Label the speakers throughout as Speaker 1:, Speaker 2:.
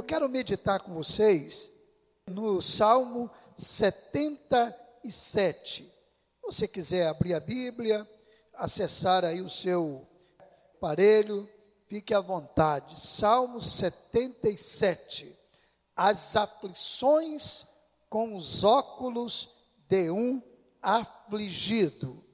Speaker 1: eu quero meditar com vocês no Salmo 77. Se você quiser abrir a Bíblia, acessar aí o seu aparelho, fique à vontade. Salmo 77. As aflições com os óculos de um afligido.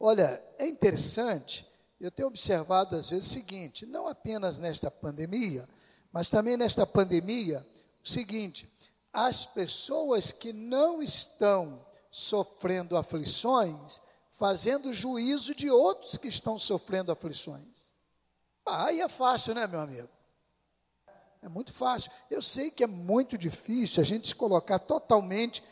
Speaker 1: Olha, é interessante, eu tenho observado às vezes o seguinte: não apenas nesta pandemia, mas também nesta pandemia, o seguinte: as pessoas que não estão sofrendo aflições, fazendo juízo de outros que estão sofrendo aflições. Ah, aí é fácil, né, meu amigo? É muito fácil. Eu sei que é muito difícil a gente se colocar totalmente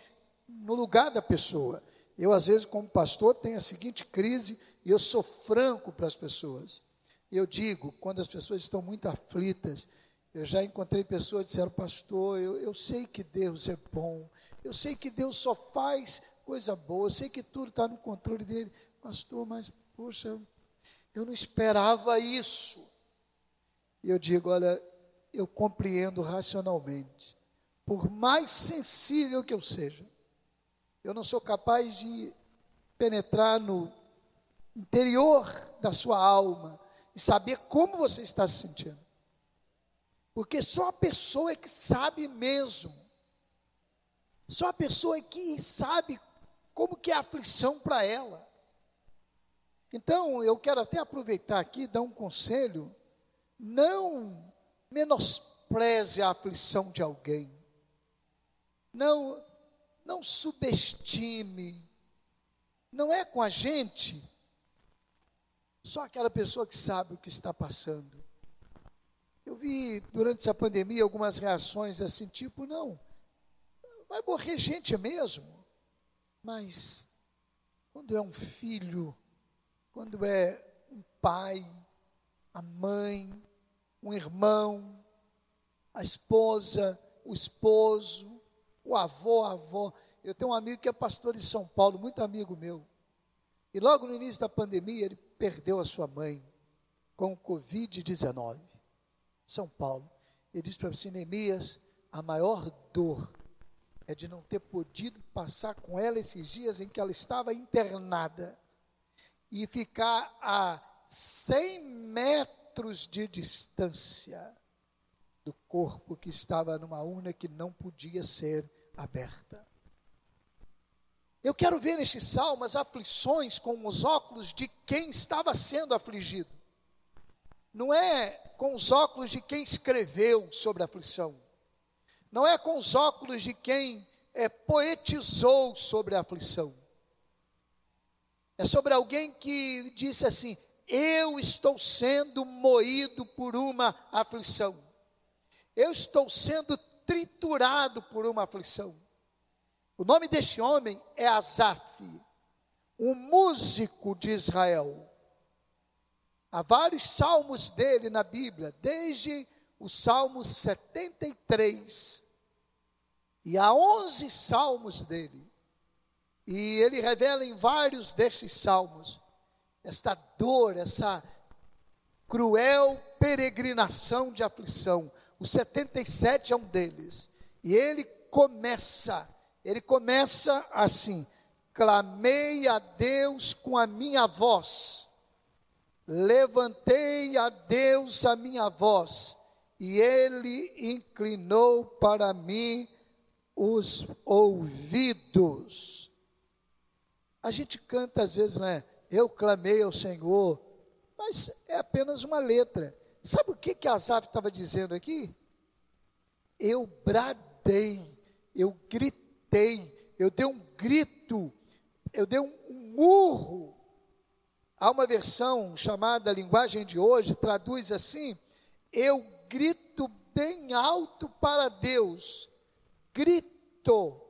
Speaker 1: no lugar da pessoa. Eu, às vezes, como pastor, tenho a seguinte crise e eu sou franco para as pessoas. Eu digo, quando as pessoas estão muito aflitas, eu já encontrei pessoas que disseram, pastor, eu, eu sei que Deus é bom, eu sei que Deus só faz coisa boa, eu sei que tudo está no controle dele. Pastor, mas, poxa, eu não esperava isso. E eu digo, olha, eu compreendo racionalmente. Por mais sensível que eu seja, eu não sou capaz de penetrar no interior da sua alma e saber como você está se sentindo. Porque só a pessoa que sabe mesmo. Só a pessoa que sabe como que é a aflição para ela. Então, eu quero até aproveitar aqui e dar um conselho. Não menospreze a aflição de alguém. Não, não subestime. Não é com a gente, só aquela pessoa que sabe o que está passando. Eu vi durante essa pandemia algumas reações assim, tipo, não, vai morrer gente mesmo. Mas quando é um filho, quando é um pai, a mãe, um irmão, a esposa, o esposo, o avô, a avó. Eu tenho um amigo que é pastor em São Paulo, muito amigo meu. E logo no início da pandemia, ele perdeu a sua mãe com o Covid-19. São Paulo. Ele disse para você, Neemias, a maior dor é de não ter podido passar com ela esses dias em que ela estava internada e ficar a 100 metros de distância do corpo que estava numa urna que não podia ser aberta. Eu quero ver neste salmo as aflições com os óculos de quem estava sendo afligido. Não é com os óculos de quem escreveu sobre a aflição. Não é com os óculos de quem é, poetizou sobre a aflição. É sobre alguém que disse assim: Eu estou sendo moído por uma aflição. Eu estou sendo triturado por uma aflição. O nome deste homem é Asaf, um músico de Israel. Há vários salmos dele na Bíblia, desde o Salmo 73. E há 11 salmos dele. E ele revela em vários destes salmos esta dor, essa cruel peregrinação de aflição. O 77 é um deles. E ele começa, ele começa assim: clamei a Deus com a minha voz levantei a Deus a minha voz, e ele inclinou para mim os ouvidos. A gente canta às vezes, né? Eu clamei ao Senhor, mas é apenas uma letra. Sabe o que que Asaf estava dizendo aqui? Eu bradei, eu gritei, eu dei um grito, eu dei um, um murro Há uma versão chamada Linguagem de Hoje, traduz assim: Eu grito bem alto para Deus. Grito.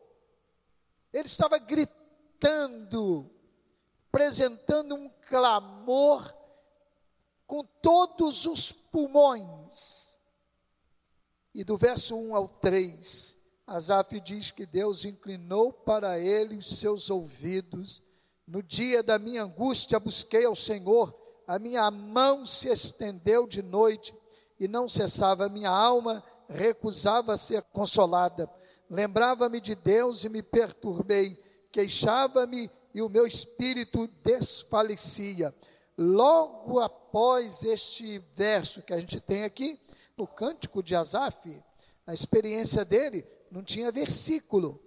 Speaker 1: Ele estava gritando, apresentando um clamor com todos os pulmões. E do verso 1 ao 3, Asaf diz que Deus inclinou para ele os seus ouvidos no dia da minha angústia busquei ao Senhor, a minha mão se estendeu de noite e não cessava a minha alma recusava ser consolada. Lembrava-me de Deus e me perturbei. Queixava-me e o meu espírito desfalecia. Logo após este verso que a gente tem aqui, no cântico de Asaf, na experiência dele, não tinha versículo.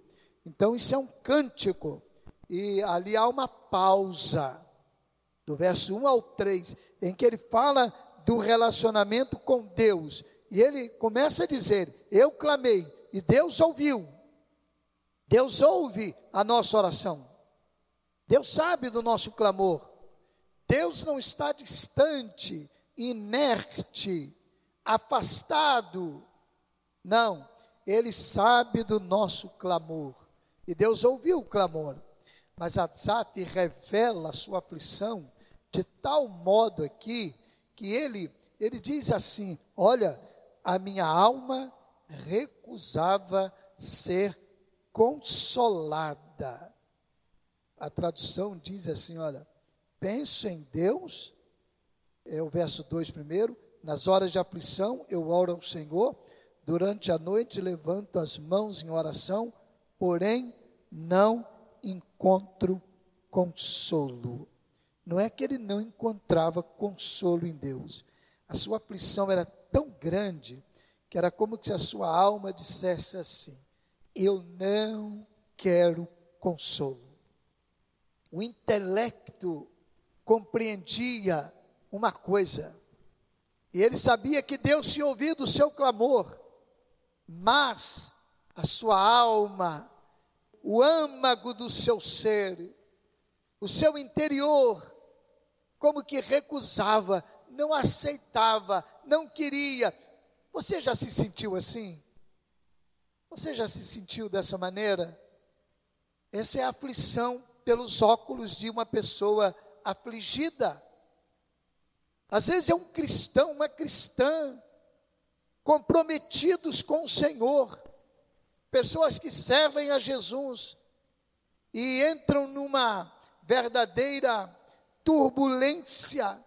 Speaker 1: Então isso é um cântico. E ali há uma pausa, do verso 1 ao 3, em que ele fala do relacionamento com Deus. E ele começa a dizer: Eu clamei, e Deus ouviu. Deus ouve a nossa oração. Deus sabe do nosso clamor. Deus não está distante, inerte, afastado. Não, Ele sabe do nosso clamor. E Deus ouviu o clamor. Mas Azap revela a sua aflição de tal modo aqui que ele, ele diz assim: Olha, a minha alma recusava ser consolada. A tradução diz assim: olha, penso em Deus, é o verso 2 primeiro, nas horas de aflição eu oro ao Senhor, durante a noite levanto as mãos em oração, porém não encontro consolo. Não é que ele não encontrava consolo em Deus, a sua aflição era tão grande que era como se a sua alma dissesse assim: Eu não quero consolo. O intelecto compreendia uma coisa, e ele sabia que Deus tinha ouvido o seu clamor, mas a sua alma, o âmago do seu ser, o seu interior, como que recusava, não aceitava, não queria, você já se sentiu assim? Você já se sentiu dessa maneira? Essa é a aflição pelos óculos de uma pessoa afligida. Às vezes é um cristão, uma cristã, comprometidos com o Senhor, pessoas que servem a Jesus e entram numa verdadeira turbulência,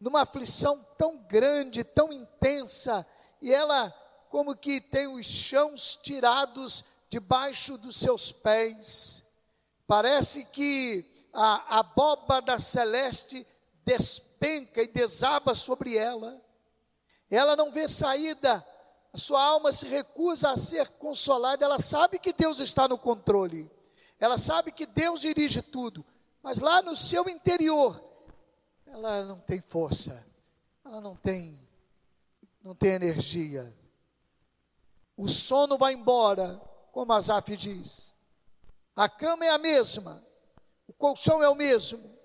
Speaker 1: numa aflição tão grande, tão intensa, e ela como que tem os chãos tirados debaixo dos seus pés. Parece que a abóbada celeste despenca e desaba sobre ela. Ela não vê saída, a sua alma se recusa a ser consolada. Ela sabe que Deus está no controle, ela sabe que Deus dirige tudo, mas lá no seu interior, ela não tem força, ela não tem não tem energia. O sono vai embora, como Azaf diz. A cama é a mesma, o colchão é o mesmo,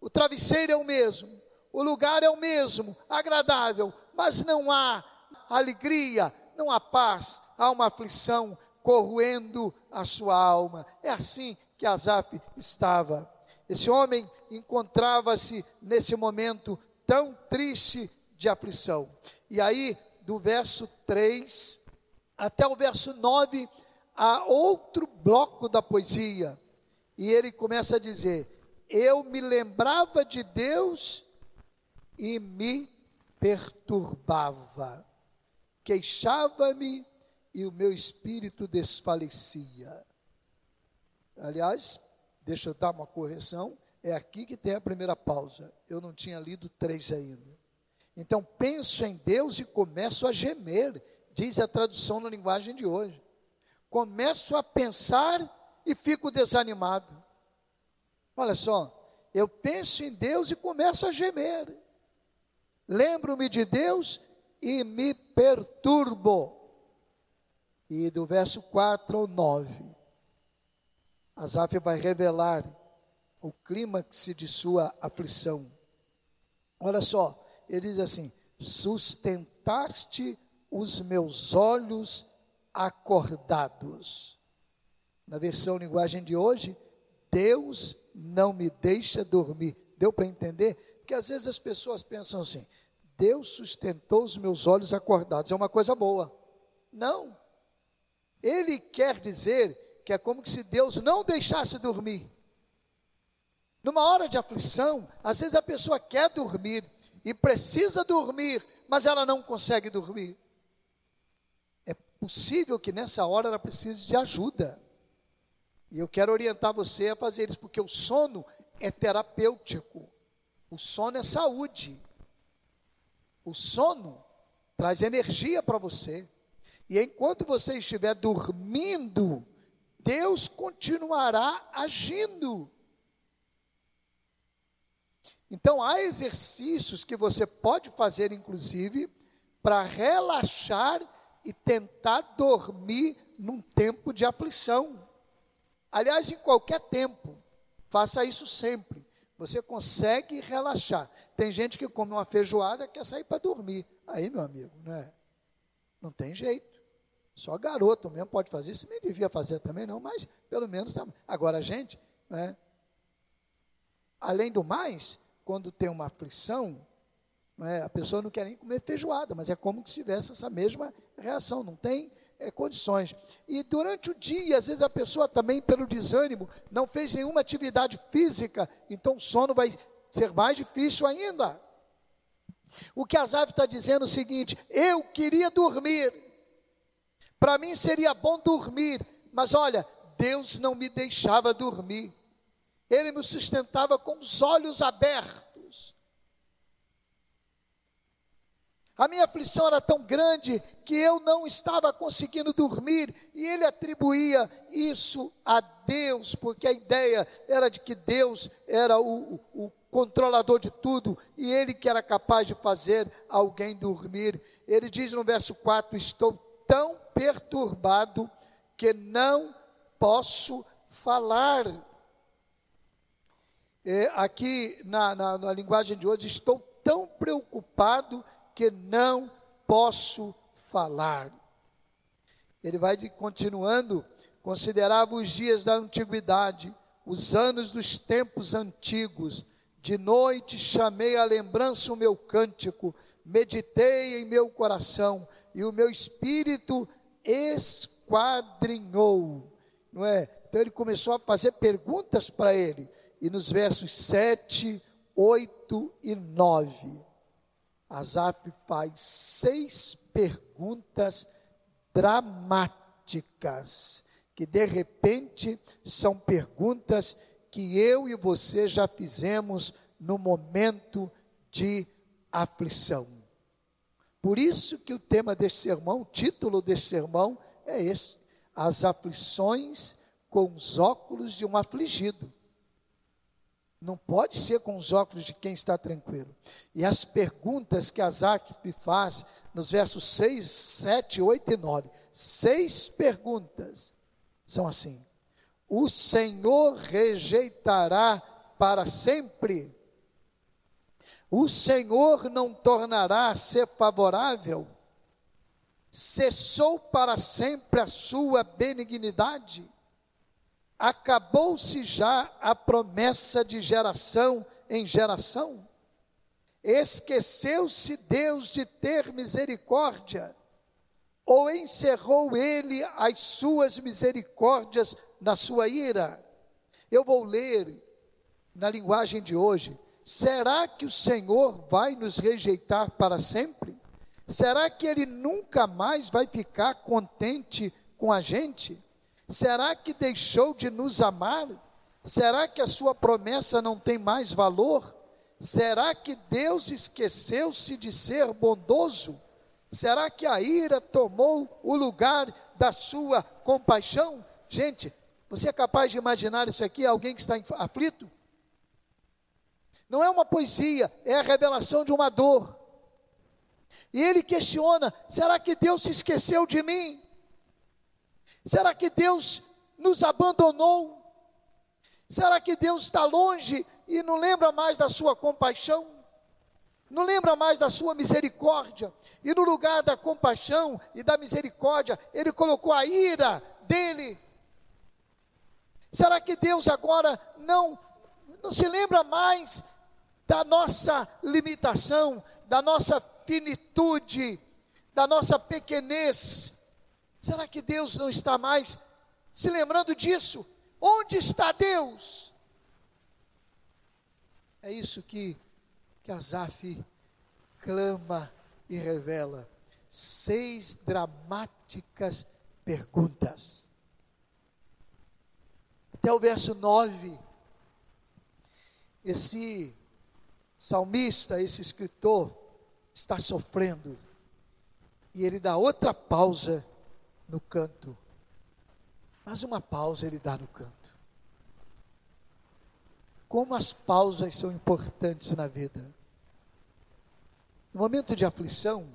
Speaker 1: o travesseiro é o mesmo, o lugar é o mesmo, agradável, mas não há alegria, não há paz, há uma aflição corroendo a sua alma. É assim que Azaf estava. Esse homem encontrava-se nesse momento tão triste de aflição. E aí, do verso 3 até o verso 9, há outro bloco da poesia. E ele começa a dizer: Eu me lembrava de Deus e me perturbava, queixava-me e o meu espírito desfalecia. Aliás, deixa eu dar uma correção, é aqui que tem a primeira pausa. Eu não tinha lido três ainda. Então penso em Deus e começo a gemer, diz a tradução na linguagem de hoje. Começo a pensar e fico desanimado. Olha só, eu penso em Deus e começo a gemer. Lembro-me de Deus e me perturbo. E do verso 4 ao 9, Asaf vai revelar o clímax de sua aflição. Olha só, ele diz assim: sustentaste os meus olhos acordados. Na versão linguagem de hoje, Deus não me deixa dormir. Deu para entender? Porque às vezes as pessoas pensam assim: Deus sustentou os meus olhos acordados, é uma coisa boa. Não. Ele quer dizer que é como se Deus não deixasse dormir. Numa hora de aflição, às vezes a pessoa quer dormir, e precisa dormir, mas ela não consegue dormir. possível que nessa hora ela precise de ajuda. E eu quero orientar você a fazer isso, porque o sono é terapêutico. O sono é saúde. O sono traz energia para você. E enquanto você estiver dormindo, Deus continuará agindo. Então, há exercícios que você pode fazer, inclusive, para relaxar e tentar dormir num tempo de aflição. Aliás, em qualquer tempo, faça isso sempre. Você consegue relaxar. Tem gente que come uma feijoada e quer sair para dormir. Aí, meu amigo, não é? Não tem jeito. Só garoto mesmo pode fazer isso. Nem devia fazer também, não, mas pelo menos. Tá. Agora, a gente, né? Além do mais, quando tem uma aflição, é, a pessoa não quer nem comer feijoada, mas é como se tivesse essa mesma reação, não tem é, condições. E durante o dia, às vezes a pessoa também, pelo desânimo, não fez nenhuma atividade física, então o sono vai ser mais difícil ainda. O que Azaf está dizendo é o seguinte: eu queria dormir, para mim seria bom dormir, mas olha, Deus não me deixava dormir, Ele me sustentava com os olhos abertos. A minha aflição era tão grande que eu não estava conseguindo dormir, e ele atribuía isso a Deus, porque a ideia era de que Deus era o, o controlador de tudo e ele que era capaz de fazer alguém dormir. Ele diz no verso 4: Estou tão perturbado que não posso falar. É, aqui na, na, na linguagem de hoje, estou tão preocupado que não posso falar. Ele vai de, continuando, considerava os dias da antiguidade, os anos dos tempos antigos. De noite chamei à lembrança o meu cântico, meditei em meu coração, e o meu espírito esquadrinhou. Não é? Então ele começou a fazer perguntas para ele. E nos versos 7, 8 e 9, Asaf faz seis perguntas dramáticas, que de repente são perguntas que eu e você já fizemos no momento de aflição. Por isso que o tema desse sermão, o título desse sermão é esse: As aflições com os óculos de um afligido. Não pode ser com os óculos de quem está tranquilo. E as perguntas que Azaf faz nos versos 6, 7, 8 e 9. Seis perguntas são assim: O Senhor rejeitará para sempre? O Senhor não tornará a ser favorável? Cessou para sempre a sua benignidade? Acabou-se já a promessa de geração em geração? Esqueceu-se Deus de ter misericórdia? Ou encerrou ele as suas misericórdias na sua ira? Eu vou ler na linguagem de hoje. Será que o Senhor vai nos rejeitar para sempre? Será que ele nunca mais vai ficar contente com a gente? Será que deixou de nos amar? Será que a sua promessa não tem mais valor? Será que Deus esqueceu-se de ser bondoso? Será que a ira tomou o lugar da sua compaixão? Gente, você é capaz de imaginar isso aqui, alguém que está aflito? Não é uma poesia, é a revelação de uma dor. E ele questiona: será que Deus se esqueceu de mim? Será que Deus nos abandonou? Será que Deus está longe e não lembra mais da sua compaixão? Não lembra mais da sua misericórdia? E no lugar da compaixão e da misericórdia, Ele colocou a ira dele. Será que Deus agora não, não se lembra mais da nossa limitação, da nossa finitude, da nossa pequenez? Será que Deus não está mais se lembrando disso? Onde está Deus? É isso que, que clama e revela. seis dramáticas perguntas. Até o verso 9, esse salmista, esse escritor, está sofrendo. E ele dá outra pausa no canto. Mas uma pausa ele dá no canto. Como as pausas são importantes na vida. No momento de aflição,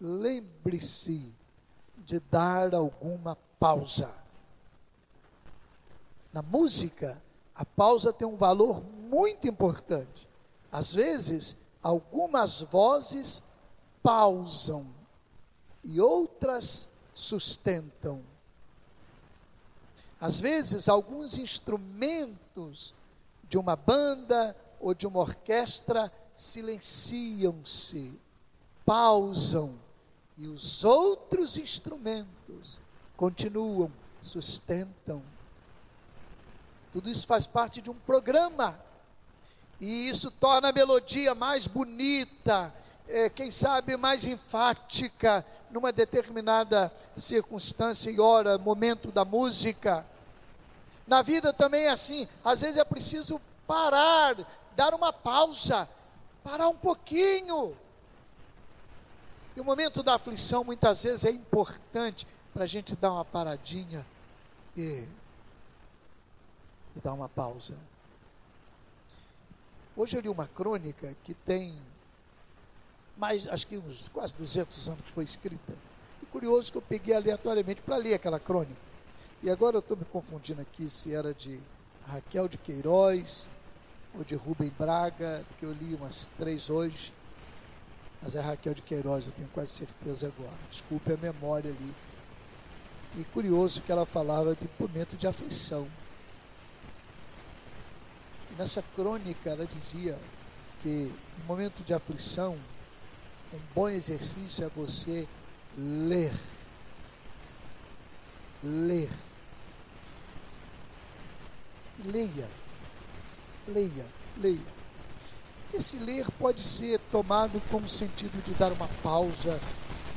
Speaker 1: lembre-se de dar alguma pausa. Na música, a pausa tem um valor muito importante. Às vezes, algumas vozes pausam e outras sustentam. Às vezes, alguns instrumentos de uma banda ou de uma orquestra silenciam-se, pausam, e os outros instrumentos continuam, sustentam. Tudo isso faz parte de um programa, e isso torna a melodia mais bonita, é, quem sabe mais enfática, numa determinada circunstância e hora, momento da música. Na vida também é assim, às vezes é preciso parar, dar uma pausa, parar um pouquinho. E o momento da aflição muitas vezes é importante para a gente dar uma paradinha e, e dar uma pausa. Hoje eu li uma crônica que tem mais, acho que uns quase 200 anos que foi escrita. E curioso que eu peguei aleatoriamente para ler aquela crônica. E agora eu estou me confundindo aqui se era de Raquel de Queiroz ou de Rubem Braga, porque eu li umas três hoje. Mas é Raquel de Queiroz, eu tenho quase certeza agora. Desculpe a memória ali. E curioso que ela falava de momento de aflição. E nessa crônica ela dizia que no momento de aflição, um bom exercício é você ler. Ler. Leia. Leia. Leia. Esse ler pode ser tomado com o sentido de dar uma pausa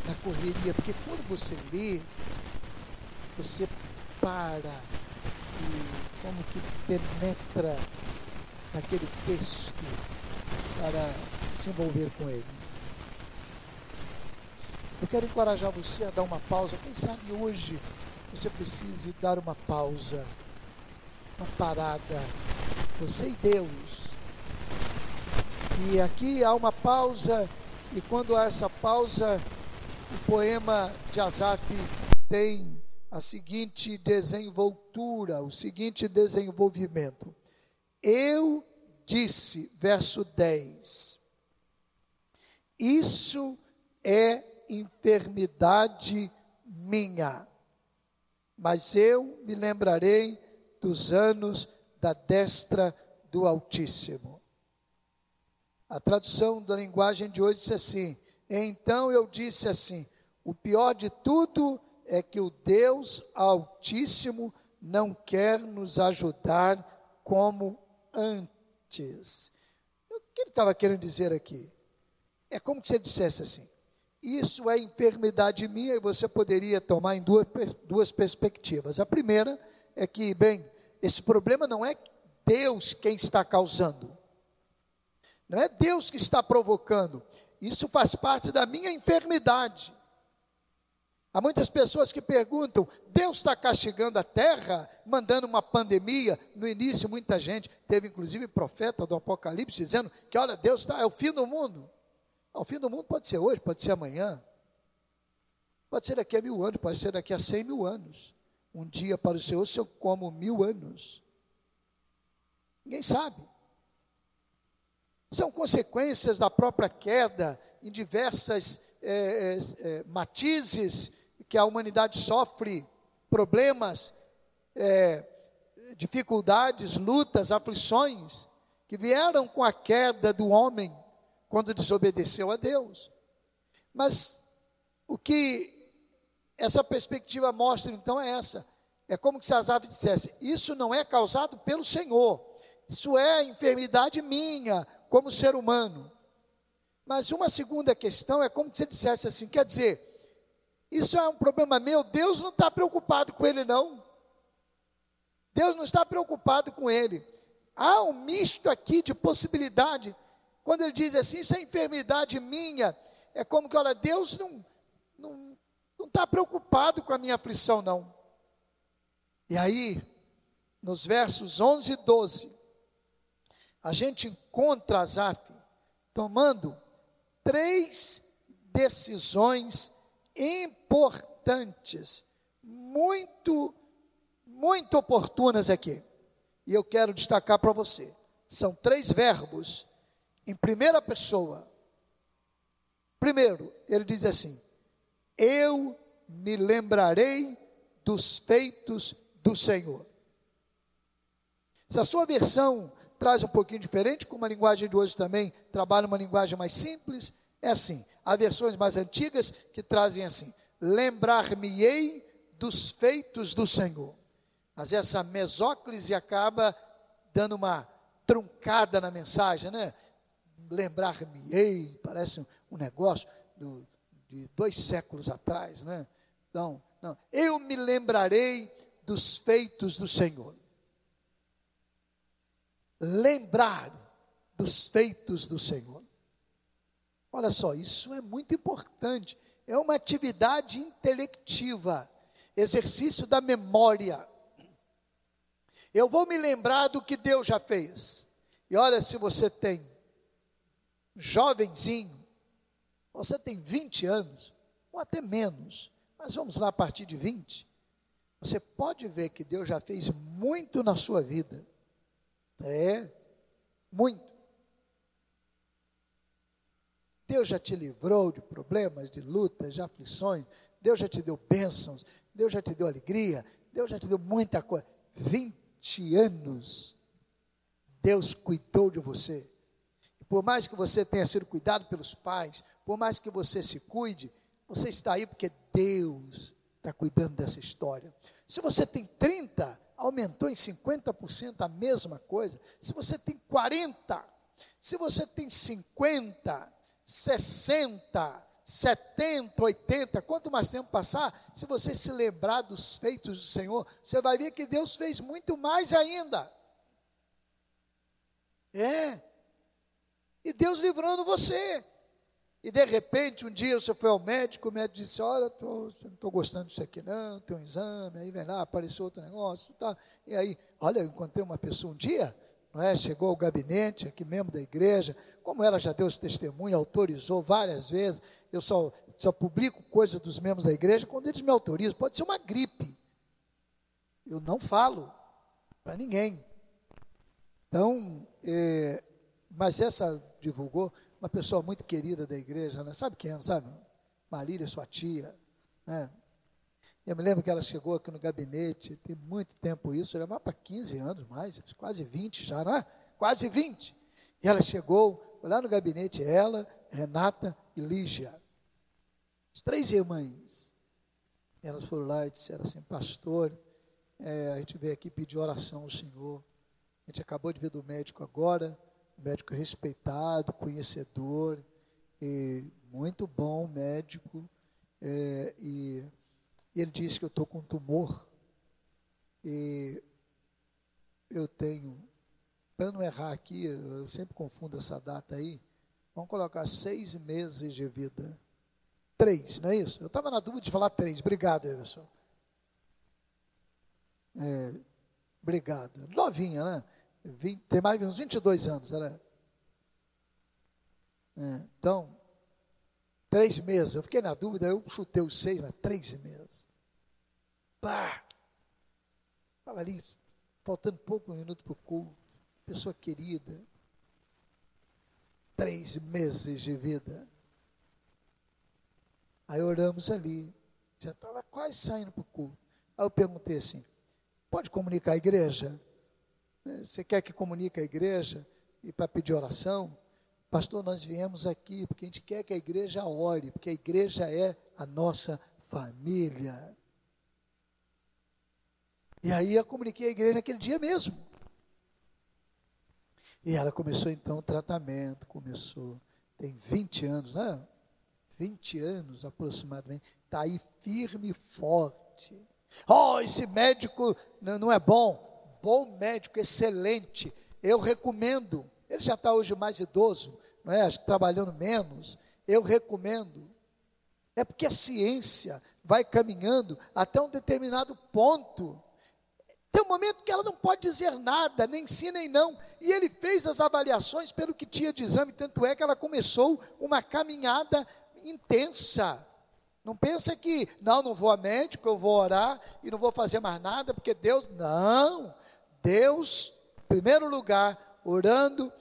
Speaker 1: na correria, porque quando você lê, você para e como que penetra naquele texto para se envolver com ele. Eu quero encorajar você a dar uma pausa. Quem sabe hoje você precise dar uma pausa, uma parada. Você e Deus. E aqui há uma pausa, e quando há essa pausa, o poema de Azaf tem a seguinte desenvoltura, o seguinte desenvolvimento. Eu disse, verso 10, isso é enfermidade minha, mas eu me lembrarei dos anos da destra do Altíssimo. A tradução da linguagem de hoje diz assim: Então eu disse assim: o pior de tudo é que o Deus Altíssimo não quer nos ajudar como antes. O que ele estava querendo dizer aqui? É como se ele dissesse assim: isso é enfermidade minha e você poderia tomar em duas, duas perspectivas. A primeira é que, bem, esse problema não é Deus quem está causando, não é Deus que está provocando, isso faz parte da minha enfermidade. Há muitas pessoas que perguntam: Deus está castigando a terra, mandando uma pandemia? No início, muita gente, teve inclusive profeta do Apocalipse dizendo que, olha, Deus está, é o fim do mundo. O fim do mundo pode ser hoje, pode ser amanhã, pode ser daqui a mil anos, pode ser daqui a cem mil anos. Um dia para o Senhor, se eu como mil anos. Ninguém sabe. São consequências da própria queda em diversas é, é, matizes que a humanidade sofre, problemas, é, dificuldades, lutas, aflições, que vieram com a queda do homem quando desobedeceu a Deus. Mas o que essa perspectiva mostra então é essa. É como se as aves dissessem: Isso não é causado pelo Senhor, isso é enfermidade minha, como ser humano. Mas uma segunda questão é como se ele dissesse assim: quer dizer, isso é um problema meu, Deus não está preocupado com ele, não. Deus não está preocupado com ele. Há um misto aqui de possibilidade. Quando ele diz assim, isso é enfermidade minha, é como que, olha, Deus não não está preocupado com a minha aflição, não. E aí, nos versos 11 e 12, a gente encontra Asaf tomando três decisões importantes, muito, muito oportunas aqui. E eu quero destacar para você. São três verbos em primeira pessoa. Primeiro, ele diz assim: Eu me lembrarei dos feitos do Senhor. Se a sua versão traz um pouquinho diferente, como a linguagem de hoje também trabalha uma linguagem mais simples, é assim. Há versões mais antigas que trazem assim: lembrar-me-ei dos feitos do Senhor. Mas essa mesóclise acaba dando uma truncada na mensagem, né? Lembrar-me-ei, parece um negócio do, de dois séculos atrás, né? Então, não, eu me lembrarei dos feitos do Senhor lembrar dos feitos do Senhor. Olha só, isso é muito importante. É uma atividade intelectiva, exercício da memória. Eu vou me lembrar do que Deus já fez. E olha, se você tem jovenzinho, você tem 20 anos, ou até menos, mas vamos lá a partir de 20, você pode ver que Deus já fez muito na sua vida. É, muito. Deus já te livrou de problemas, de lutas, de aflições. Deus já te deu bênçãos. Deus já te deu alegria. Deus já te deu muita coisa. 20 anos, Deus cuidou de você. Por mais que você tenha sido cuidado pelos pais, por mais que você se cuide, você está aí porque Deus está cuidando dessa história. Se você tem 30, aumentou em 50% a mesma coisa. Se você tem 40, se você tem 50, 60, 70, 80, quanto mais tempo passar, se você se lembrar dos feitos do Senhor, você vai ver que Deus fez muito mais ainda. É. E Deus livrando você. E de repente, um dia você foi ao médico, o médico disse: Olha, tô, não estou gostando disso aqui, não, tem um exame, aí vem lá, apareceu outro negócio, tá. E aí, olha, eu encontrei uma pessoa um dia, não é? Chegou ao gabinete, aqui membro da igreja, como ela já deu testemunho, autorizou várias vezes, eu só, só publico coisas dos membros da igreja quando eles me autorizam, pode ser uma gripe. Eu não falo para ninguém. Então, é, mas essa divulgou, uma pessoa muito querida da igreja, né? sabe quem é, sabe? Marília, sua tia, né? Eu me lembro que ela chegou aqui no gabinete, tem muito tempo isso, era mais para 15 anos mais, quase 20 já, não é? Quase 20. E ela chegou lá no gabinete, ela, Renata e Lígia, as três irmãs. E elas foram lá e disseram assim, pastor, é, a gente veio aqui pedir oração ao Senhor. A gente acabou de vir do médico agora, médico respeitado, conhecedor, muito bom médico, é, e, e ele disse que eu estou com tumor, e eu tenho, para não errar aqui, eu sempre confundo essa data aí, vamos colocar seis meses de vida. Três, não é isso? Eu estava na dúvida de falar três. Obrigado, Everson. É, obrigado. Novinha, né? 20, tem mais de uns 22 anos. Era, é, então, três meses. Eu fiquei na dúvida, eu chutei os seis, mas três meses. Pá! Estava ali, faltando pouco um minuto para o culto. Pessoa querida. Três meses de vida. Aí oramos ali. Já estava quase saindo para o culto. Aí eu perguntei assim: pode comunicar a igreja? Você quer que comunique a igreja e para pedir oração? Pastor, nós viemos aqui porque a gente quer que a igreja ore, porque a igreja é a nossa família. E aí eu comuniquei a igreja naquele dia mesmo. E ela começou então o tratamento, começou. tem 20 anos, né? 20 anos aproximadamente, está aí firme e forte. Oh, esse médico não é bom. Bom médico, excelente. Eu recomendo. Ele já está hoje mais idoso, não é? Trabalhando menos. Eu recomendo. É porque a ciência vai caminhando até um determinado ponto. Tem um momento que ela não pode dizer nada, nem sim nem não. E ele fez as avaliações pelo que tinha de exame, tanto é que ela começou uma caminhada intensa. Não pensa que, não, não vou a médico, eu vou orar e não vou fazer mais nada, porque Deus, não. Deus, em primeiro lugar, orando,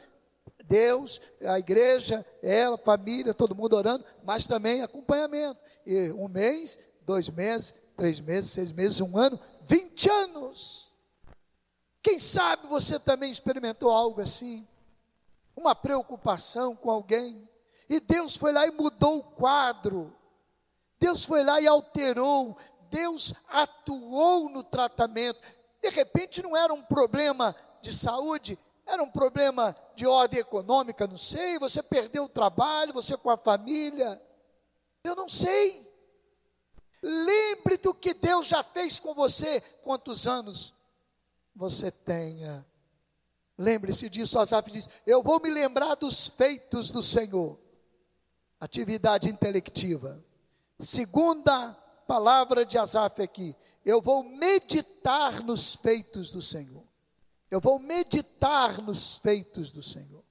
Speaker 1: Deus, a igreja, ela, família, todo mundo orando, mas também acompanhamento. E um mês, dois meses, três meses, seis meses, um ano, vinte anos. Quem sabe você também experimentou algo assim? Uma preocupação com alguém. E Deus foi lá e mudou o quadro. Deus foi lá e alterou. Deus atuou no tratamento. De repente não era um problema de saúde, era um problema de ordem econômica, não sei. Você perdeu o trabalho, você com a família. Eu não sei. Lembre do que Deus já fez com você. Quantos anos você tenha. Lembre-se disso, Asaf diz: Eu vou me lembrar dos feitos do Senhor. Atividade intelectiva. Segunda palavra de Asaf aqui: Eu vou meditar nos feitos do Senhor. Eu vou meditar nos feitos do Senhor.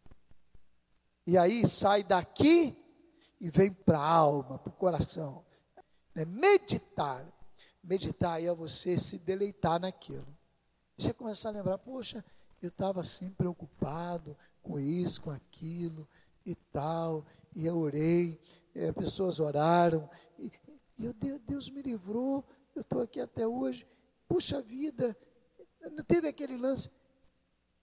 Speaker 1: E aí sai daqui e vem para a alma, para o coração. É meditar. Meditar é você se deleitar naquilo. Você começar a lembrar, poxa, eu estava assim preocupado com isso, com aquilo e tal, e eu orei, e pessoas oraram, e, e eu, Deus me livrou, eu estou aqui até hoje. Puxa vida, teve aquele lance.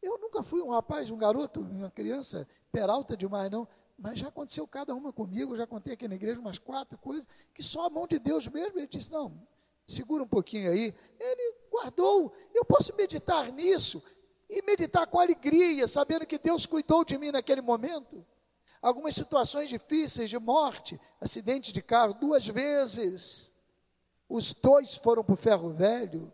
Speaker 1: Eu nunca fui um rapaz, um garoto, uma criança peralta demais, não. Mas já aconteceu cada uma comigo, já contei aqui na igreja umas quatro coisas, que só a mão de Deus mesmo, ele disse, não, segura um pouquinho aí. Ele guardou, eu posso meditar nisso, e meditar com alegria, sabendo que Deus cuidou de mim naquele momento. Algumas situações difíceis de morte, acidente de carro, duas vezes. Os dois foram para o ferro velho.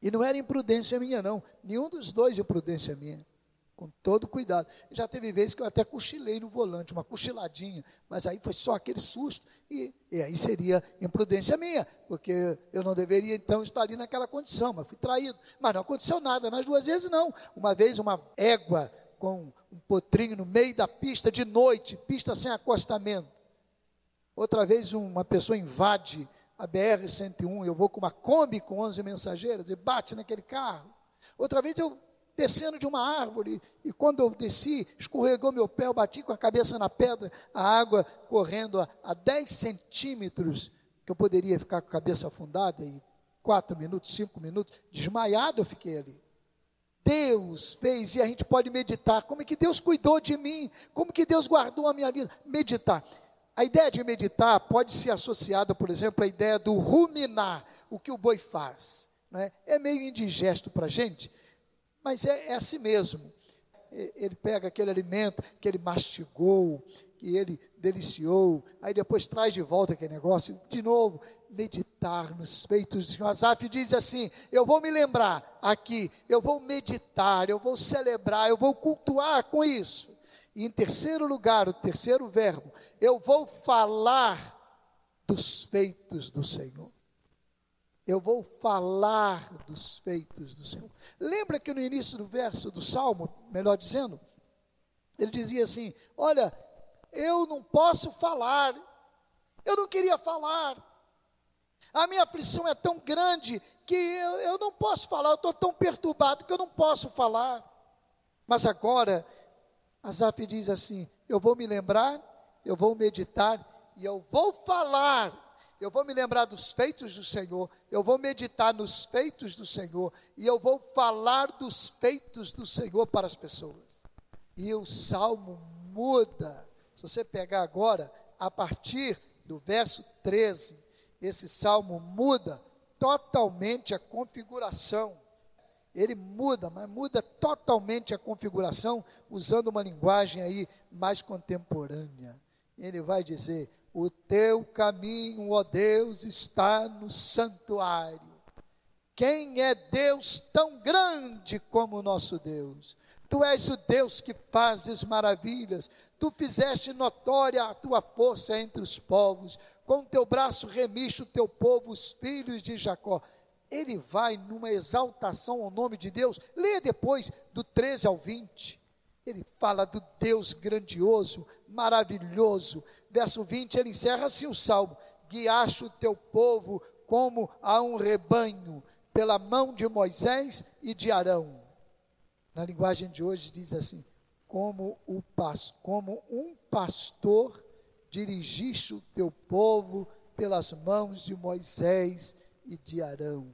Speaker 1: E não era imprudência minha, não. Nenhum dos dois imprudência minha com todo cuidado. Já teve vezes que eu até cochilei no volante, uma cochiladinha, mas aí foi só aquele susto, e, e aí seria imprudência minha, porque eu não deveria então estar ali naquela condição, mas fui traído. Mas não aconteceu nada, nas duas vezes não. Uma vez uma égua com um potrinho no meio da pista de noite, pista sem acostamento. Outra vez uma pessoa invade a BR-101, eu vou com uma Kombi com 11 mensageiras e bate naquele carro. Outra vez eu descendo de uma árvore, e quando eu desci, escorregou meu pé, eu bati com a cabeça na pedra, a água correndo a, a 10 centímetros, que eu poderia ficar com a cabeça afundada, e quatro minutos, cinco minutos, desmaiado eu fiquei ali. Deus fez, e a gente pode meditar, como é que Deus cuidou de mim, como que Deus guardou a minha vida, meditar. A ideia de meditar pode ser associada, por exemplo, à ideia do ruminar, o que o boi faz. Né? É meio indigesto para a gente, mas é, é assim mesmo. Ele pega aquele alimento que ele mastigou, que ele deliciou, aí depois traz de volta aquele negócio, de novo, meditar nos feitos do Senhor. Asaf diz assim: Eu vou me lembrar aqui, eu vou meditar, eu vou celebrar, eu vou cultuar com isso. E em terceiro lugar, o terceiro verbo, eu vou falar dos feitos do Senhor eu vou falar dos feitos do Senhor. Lembra que no início do verso do Salmo, melhor dizendo, ele dizia assim: Olha, eu não posso falar, eu não queria falar, a minha aflição é tão grande que eu, eu não posso falar, eu estou tão perturbado que eu não posso falar. Mas agora, Asaf diz assim: Eu vou me lembrar, eu vou meditar e eu vou falar eu vou me lembrar dos feitos do Senhor, eu vou meditar nos feitos do Senhor e eu vou falar dos feitos do Senhor para as pessoas. E o salmo muda. Se você pegar agora, a partir do verso 13, esse salmo muda totalmente a configuração. Ele muda, mas muda totalmente a configuração, usando uma linguagem aí mais contemporânea. Ele vai dizer: O teu caminho, ó Deus, está no santuário. Quem é Deus tão grande como o nosso Deus? Tu és o Deus que fazes maravilhas. Tu fizeste notória a tua força entre os povos. Com teu braço remiste o teu povo, os filhos de Jacó ele vai numa exaltação ao nome de Deus. Leia depois do 13 ao 20. Ele fala do Deus grandioso, maravilhoso. Verso 20, ele encerra assim o salmo: Guiaste o teu povo como a um rebanho, pela mão de Moisés e de Arão. Na linguagem de hoje diz assim: como, o, como um pastor dirigiste o teu povo pelas mãos de Moisés e de Arão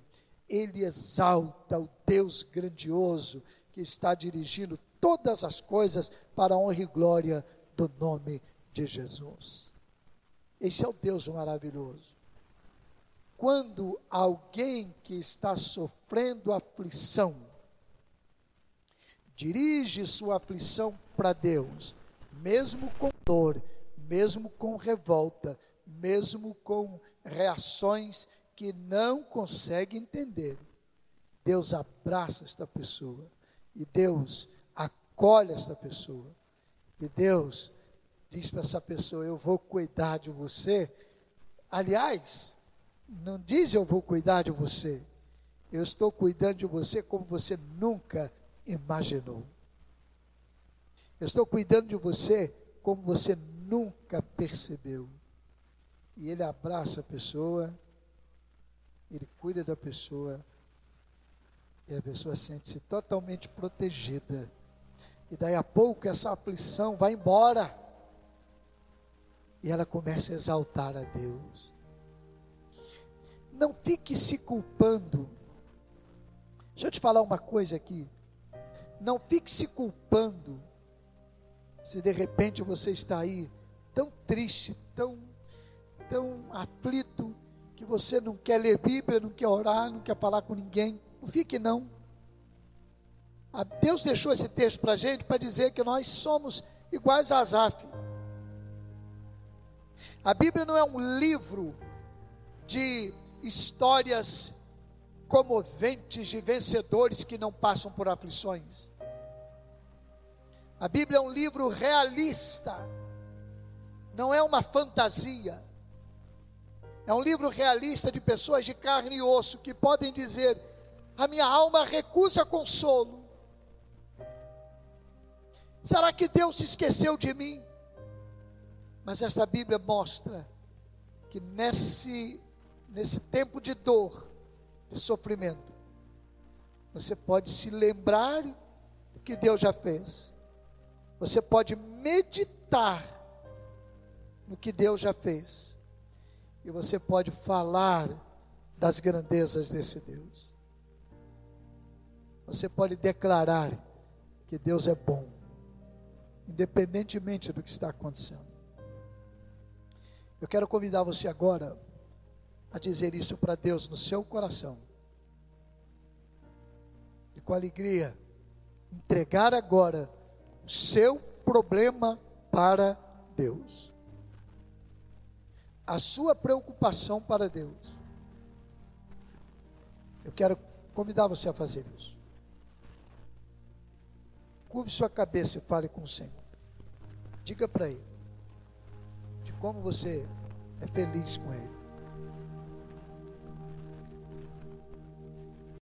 Speaker 1: ele exalta o Deus grandioso que está dirigindo todas as coisas para a honra e glória do nome de Jesus. Esse é o Deus maravilhoso. Quando alguém que está sofrendo aflição dirige sua aflição para Deus, mesmo com dor, mesmo com revolta, mesmo com reações que não consegue entender. Deus abraça esta pessoa e Deus acolhe esta pessoa. E Deus diz para essa pessoa: Eu vou cuidar de você. Aliás, não diz eu vou cuidar de você. Eu estou cuidando de você como você nunca imaginou. Eu estou cuidando de você como você nunca percebeu. E ele abraça a pessoa ele cuida da pessoa e a pessoa sente-se totalmente protegida. E daí a pouco essa aflição vai embora. E ela começa a exaltar a Deus. Não fique se culpando. Deixa eu te falar uma coisa aqui. Não fique se culpando. Se de repente você está aí tão triste, tão tão aflito, que você não quer ler Bíblia, não quer orar, não quer falar com ninguém. Não fique não. Deus deixou esse texto para a gente para dizer que nós somos iguais a Asaf. A Bíblia não é um livro de histórias comoventes de vencedores que não passam por aflições. A Bíblia é um livro realista, não é uma fantasia. É um livro realista de pessoas de carne e osso que podem dizer: a minha alma recusa consolo. Será que Deus se esqueceu de mim? Mas esta Bíblia mostra que nesse, nesse tempo de dor, de sofrimento, você pode se lembrar do que Deus já fez. Você pode meditar no que Deus já fez e você pode falar das grandezas desse Deus. Você pode declarar que Deus é bom, independentemente do que está acontecendo. Eu quero convidar você agora a dizer isso para Deus no seu coração. E com alegria, entregar agora o seu problema para Deus a sua preocupação para Deus. Eu quero convidar você a fazer isso. Curve sua cabeça e fale com o Senhor. Diga para Ele de como você é feliz com Ele.